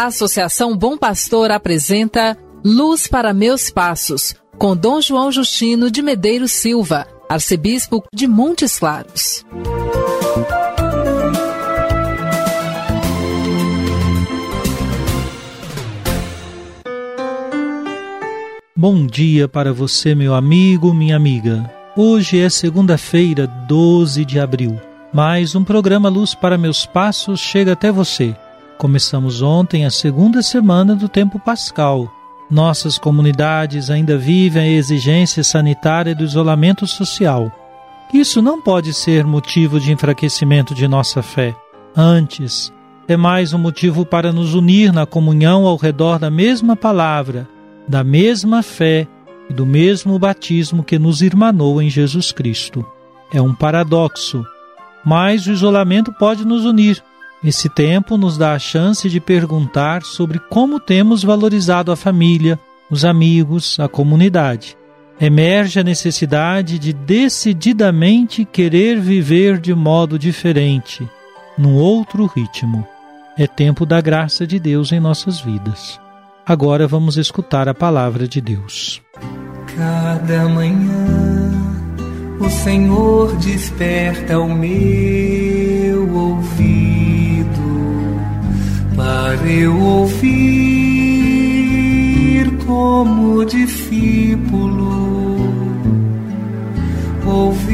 A Associação Bom Pastor apresenta Luz para Meus Passos, com Dom João Justino de Medeiros Silva, arcebispo de Montes Claros. Bom dia para você, meu amigo, minha amiga. Hoje é segunda-feira, 12 de abril. Mais um programa Luz para Meus Passos chega até você. Começamos ontem a segunda semana do tempo pascal. Nossas comunidades ainda vivem a exigência sanitária do isolamento social. Isso não pode ser motivo de enfraquecimento de nossa fé. Antes, é mais um motivo para nos unir na comunhão ao redor da mesma palavra, da mesma fé e do mesmo batismo que nos irmanou em Jesus Cristo. É um paradoxo, mas o isolamento pode nos unir esse tempo nos dá a chance de perguntar sobre como temos valorizado a família, os amigos, a comunidade. Emerge a necessidade de decididamente querer viver de modo diferente, num outro ritmo. É tempo da graça de Deus em nossas vidas. Agora vamos escutar a palavra de Deus. Cada manhã o Senhor desperta o meu ouvido para eu ouvir como discípulo, ouvir,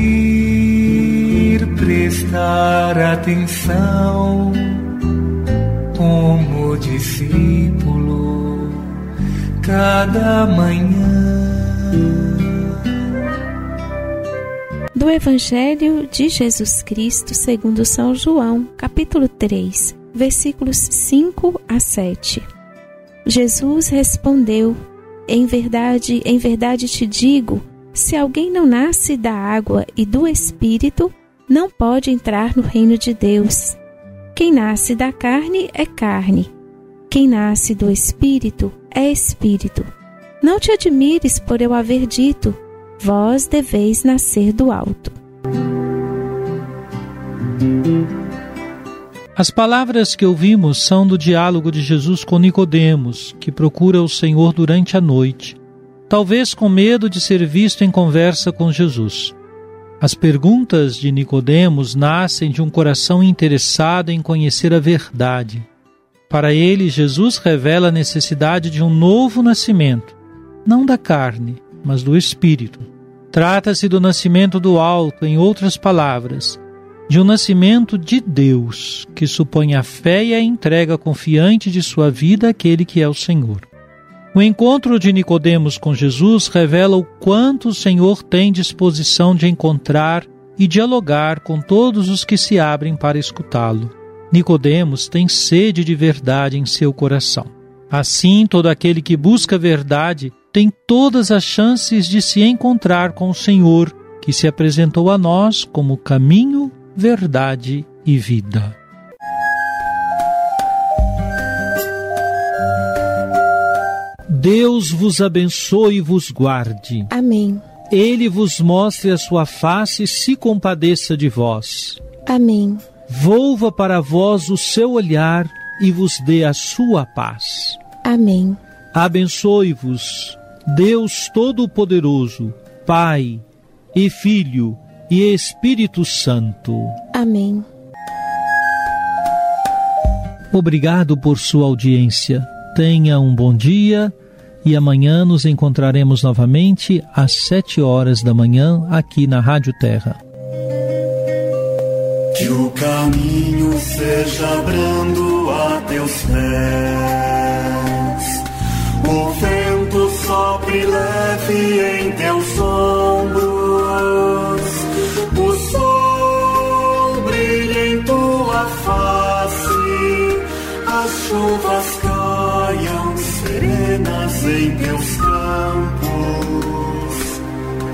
prestar atenção como discípulo, cada manhã. Do Evangelho de Jesus Cristo segundo São João, capítulo 3 versículos 5 a 7. Jesus respondeu: Em verdade, em verdade te digo, se alguém não nasce da água e do espírito, não pode entrar no reino de Deus. Quem nasce da carne é carne, quem nasce do espírito é espírito. Não te admires por eu haver dito: vós deveis nascer do alto. As palavras que ouvimos são do diálogo de Jesus com Nicodemos, que procura o Senhor durante a noite, talvez com medo de ser visto em conversa com Jesus. As perguntas de Nicodemos nascem de um coração interessado em conhecer a verdade. Para ele, Jesus revela a necessidade de um novo nascimento, não da carne, mas do espírito. Trata-se do nascimento do alto, em outras palavras, de um nascimento de Deus, que supõe a fé e a entrega confiante de sua vida àquele que é o Senhor. O encontro de Nicodemos com Jesus revela o quanto o Senhor tem disposição de encontrar e dialogar com todos os que se abrem para escutá-lo. Nicodemos tem sede de verdade em seu coração. Assim, todo aquele que busca verdade tem todas as chances de se encontrar com o Senhor, que se apresentou a nós como caminho, verdade e vida. Deus vos abençoe e vos guarde. Amém. Ele vos mostre a sua face e se compadeça de vós. Amém. Volva para vós o seu olhar e vos dê a sua paz. Amém. Abençoe-vos, Deus Todo-Poderoso, Pai e Filho e Espírito Santo. Amém. Obrigado por sua audiência. Tenha um bom dia e amanhã nos encontraremos novamente às sete horas da manhã aqui na Rádio Terra. Que o caminho seja brando a teus pés, o vento sopre leve em teus ombros teus campos,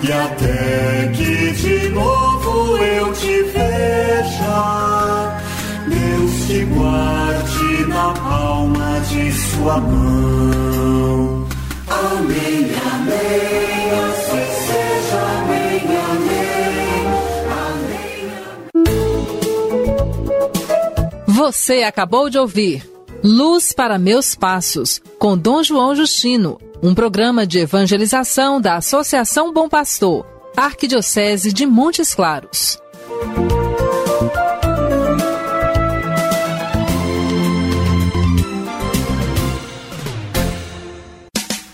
e até que de novo eu te veja, Deus te guarde na palma de sua mão. Amém, amém, assim seja, amém, amém, amém. Você acabou de ouvir Luz para Meus Passos, com Dom João Justino, um programa de evangelização da Associação Bom Pastor, Arquidiocese de Montes Claros.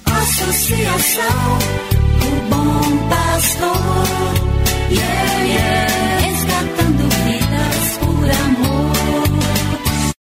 Associação do Bom Pastor, yeah, yeah.